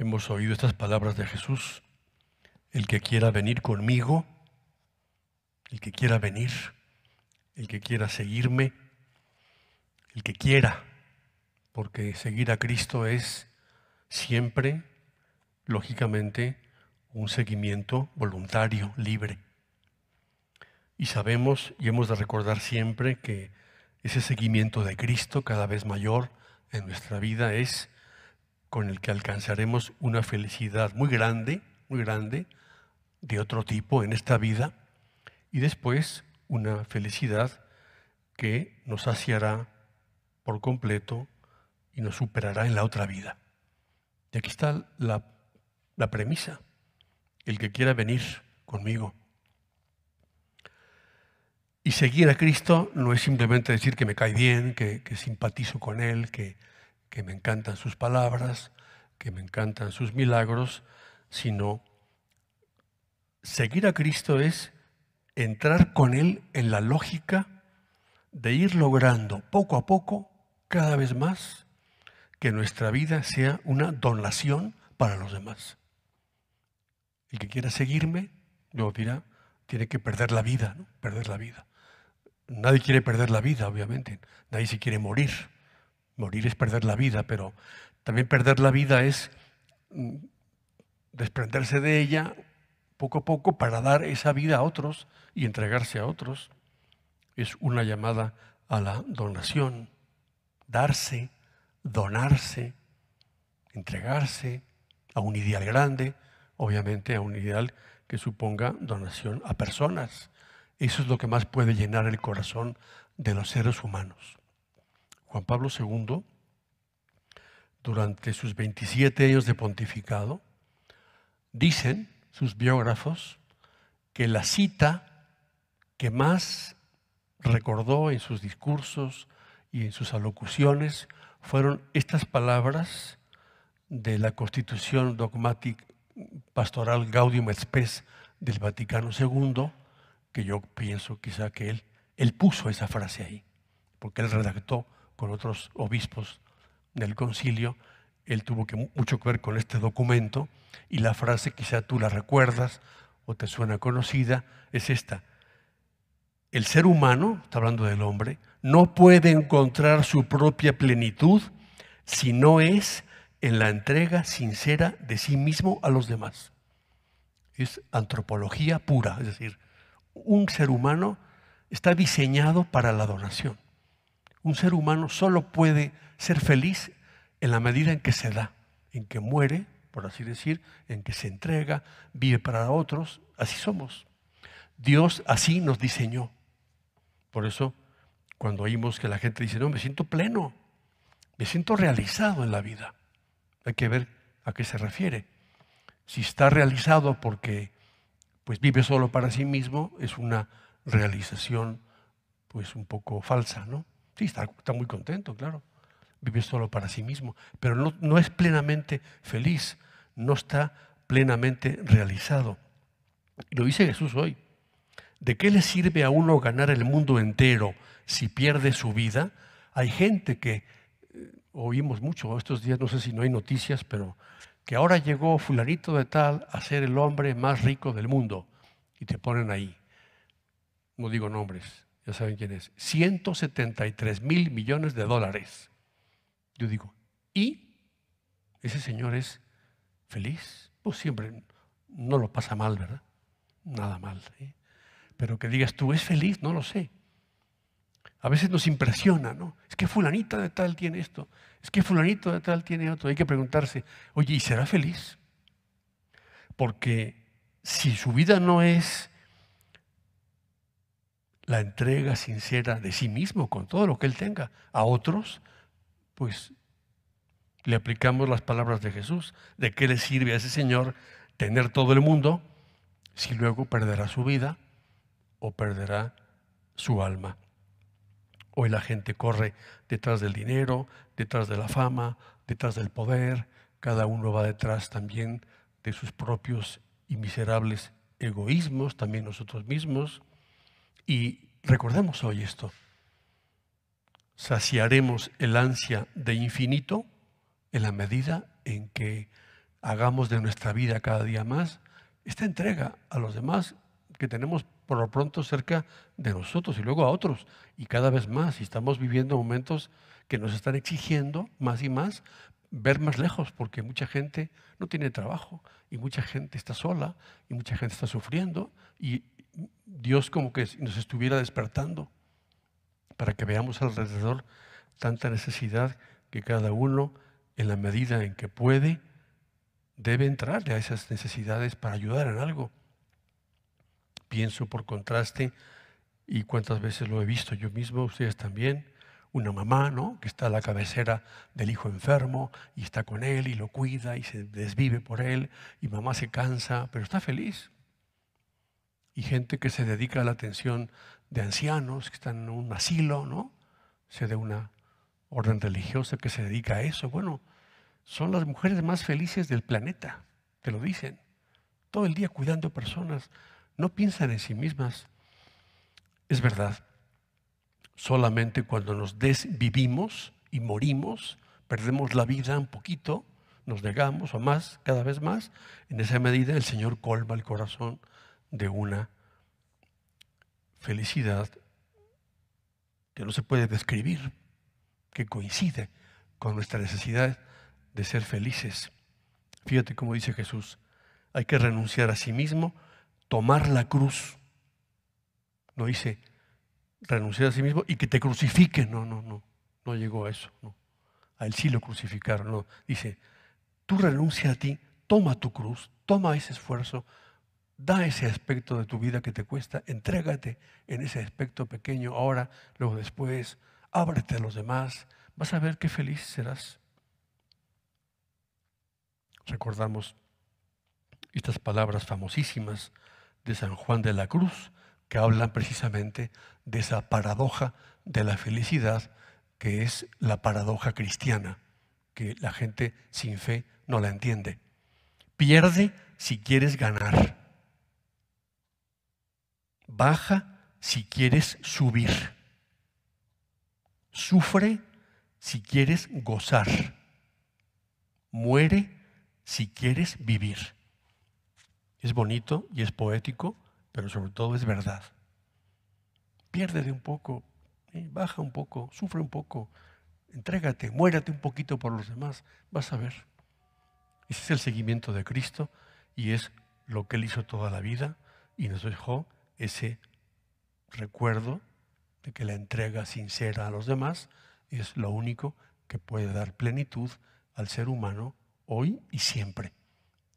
hemos oído estas palabras de Jesús. El que quiera venir conmigo, el que quiera venir, el que quiera seguirme, el que quiera, porque seguir a Cristo es siempre, lógicamente, un seguimiento voluntario, libre. Y sabemos y hemos de recordar siempre que ese seguimiento de Cristo cada vez mayor en nuestra vida es con el que alcanzaremos una felicidad muy grande, muy grande, de otro tipo en esta vida, y después una felicidad que nos saciará por completo y nos superará en la otra vida. Y aquí está la, premisa. El que quiera venir conmigo. Y seguir a Cristo no es simplemente decir que me cae bien, que, que simpatizo con Él, que, que me encantan sus palabras, que me encantan sus milagros, sino seguir a Cristo es entrar con Él en la lógica de ir logrando poco a poco, cada vez más, que nuestra vida sea una donación para los demás. El que quiera seguirme, luego dirá, tiene que perder la vida, ¿no? Perder la vida. Nadie quiere perder la vida, obviamente. Nadie se quiere morir. Morir es perder la vida, pero también perder la vida es mm, desprenderse de ella poco a poco para dar esa vida a otros y entregarse a otros. Es una llamada a la donación, darse, donarse, entregarse a un ideal grande, obviamente a un ideal que suponga donación a personas. Eso es lo que más puede llenar el corazón de los seres humanos. Juan Pablo II, durante sus 27 años de pontificado, dicen sus biógrafos que la cita que más recordó en sus discursos y en sus alocuciones fueron estas palabras de la Constitución dogmática pastoral Gaudium et Spes del Vaticano II, que yo pienso quizá que él, él puso esa frase ahí, porque él redactó con otros obispos del concilio, él tuvo que, mucho que ver con este documento, y la frase quizá tú la recuerdas o te suena conocida, es esta. El ser humano, está hablando del hombre, no puede encontrar su propia plenitud si no es en la entrega sincera de sí mismo a los demás. Es antropología pura, es decir, un ser humano está diseñado para la donación. Un ser humano solo puede ser feliz en la medida en que se da, en que muere, por así decir, en que se entrega, vive para otros. Así somos. Dios así nos diseñó. Por eso, cuando oímos que la gente dice, no, me siento pleno, me siento realizado en la vida. Hay que ver a qué se refiere. Si está realizado porque pues vive solo para sí mismo, es una realización pues un poco falsa, ¿no? Sí, está, muy contento, claro. Vive solo para sí mismo, pero no, es plenamente feliz, no está plenamente realizado. Lo dice Jesús hoy. ¿De qué le sirve a uno ganar el mundo entero si pierde su vida? Hay gente que oímos mucho estos días, no sé si no hay noticias, pero que ahora llegó fulanito de tal a ser el hombre más rico del mundo. Y te ponen ahí. No digo nombres, ya saben quién es. 173 mil millones de dólares. Yo digo, ¿y ese señor es feliz? Pues siempre no lo pasa mal, ¿verdad? Nada mal. Pero que digas tú, ¿es feliz? No lo sé. A veces nos impresiona, ¿no? Es que fulanita de tal tiene esto, es que fulanito de tal tiene otro. Hay que preguntarse, oye, ¿y será feliz? Porque si su vida no es la entrega sincera de sí mismo con todo lo que él tenga a otros, pues le aplicamos las palabras de Jesús. ¿De qué le sirve a ese Señor tener todo el mundo si luego perderá su vida o perderá su alma? Hoy la gente corre detrás del dinero, detrás de la fama, detrás del poder. Cada uno va detrás también de sus propios y miserables egoísmos, también nosotros mismos. Y recordemos hoy esto. Saciaremos el ansia de infinito en la medida en que hagamos de nuestra vida cada día más esta entrega a los demás que tenemos por lo pronto cerca de nosotros y luego a otros y cada vez más. Y estamos viviendo momentos que nos están exigiendo más y más ver más lejos porque mucha gente no tiene trabajo y mucha gente está sola y mucha gente está sufriendo y Dios como que nos estuviera despertando para que veamos alrededor tanta necesidad que cada uno en la medida en que puede debe entrar a esas necesidades para ayudar en algo. Pienso por contraste, y cuántas veces lo he visto yo mismo, ustedes también, una mamá, ¿no? Que está a la cabecera del hijo enfermo y está con él y lo cuida y se desvive por él y mamá se cansa, pero está feliz. Y gente que se dedica a la atención de ancianos que están en un asilo, ¿no? Se de una orden religiosa que se dedica a eso. Bueno, son las mujeres más felices del planeta, te lo dicen. Todo el día cuidando personas, no piensan en sí mismas. Es verdad, solamente cuando nos desvivimos y morimos, perdemos la vida un poquito, nos negamos o más, cada vez más, en esa medida el Señor colma el corazón de una felicidad que no se puede describir, que coincide con nuestra necesidad de ser felices. Fíjate cómo dice Jesús, hay que renunciar a sí mismo, tomar la cruz. No dice renunciar a sí mismo y que te crucifiquen. No, no, no. No llegó a eso. No. A él sí lo crucificaron. No. Dice, tú renuncia a ti, toma tu cruz, toma ese esfuerzo, da ese aspecto de tu vida que te cuesta, entrégate en ese aspecto pequeño ahora, luego después, ábrete a los demás, vas a ver qué feliz serás. Recordamos estas palabras famosísimas de San Juan de la Cruz, que hablan precisamente de esa paradoja de la felicidad, que es la paradoja cristiana, que la gente sin fe no la entiende. Pierde si quieres ganar. Baja si quieres subir. Sufre si quieres gozar. Muere si quieres vivir. Es bonito y es poético, pero sobre todo es verdad. Piérdete un poco, ¿eh? baja un poco, sufre un poco, entrégate, muérate un poquito por los demás, vas a ver. Ese es el seguimiento de Cristo y es lo que Él hizo toda la vida y nos dejó ese recuerdo de que la entrega sincera a los demás es lo único que puede dar plenitud al ser humano hoy y siempre.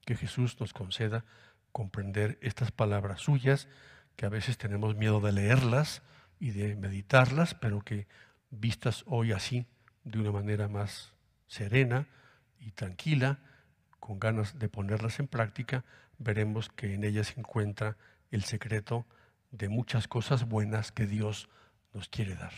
Que Jesús nos conceda comprender estas palabras suyas, que a veces tenemos miedo de leerlas y de meditarlas, pero que vistas hoy así, de una manera más serena y tranquila, con ganas de ponerlas en práctica, veremos que en ellas se encuentra el secreto de muchas cosas buenas que Dios nos quiere dar.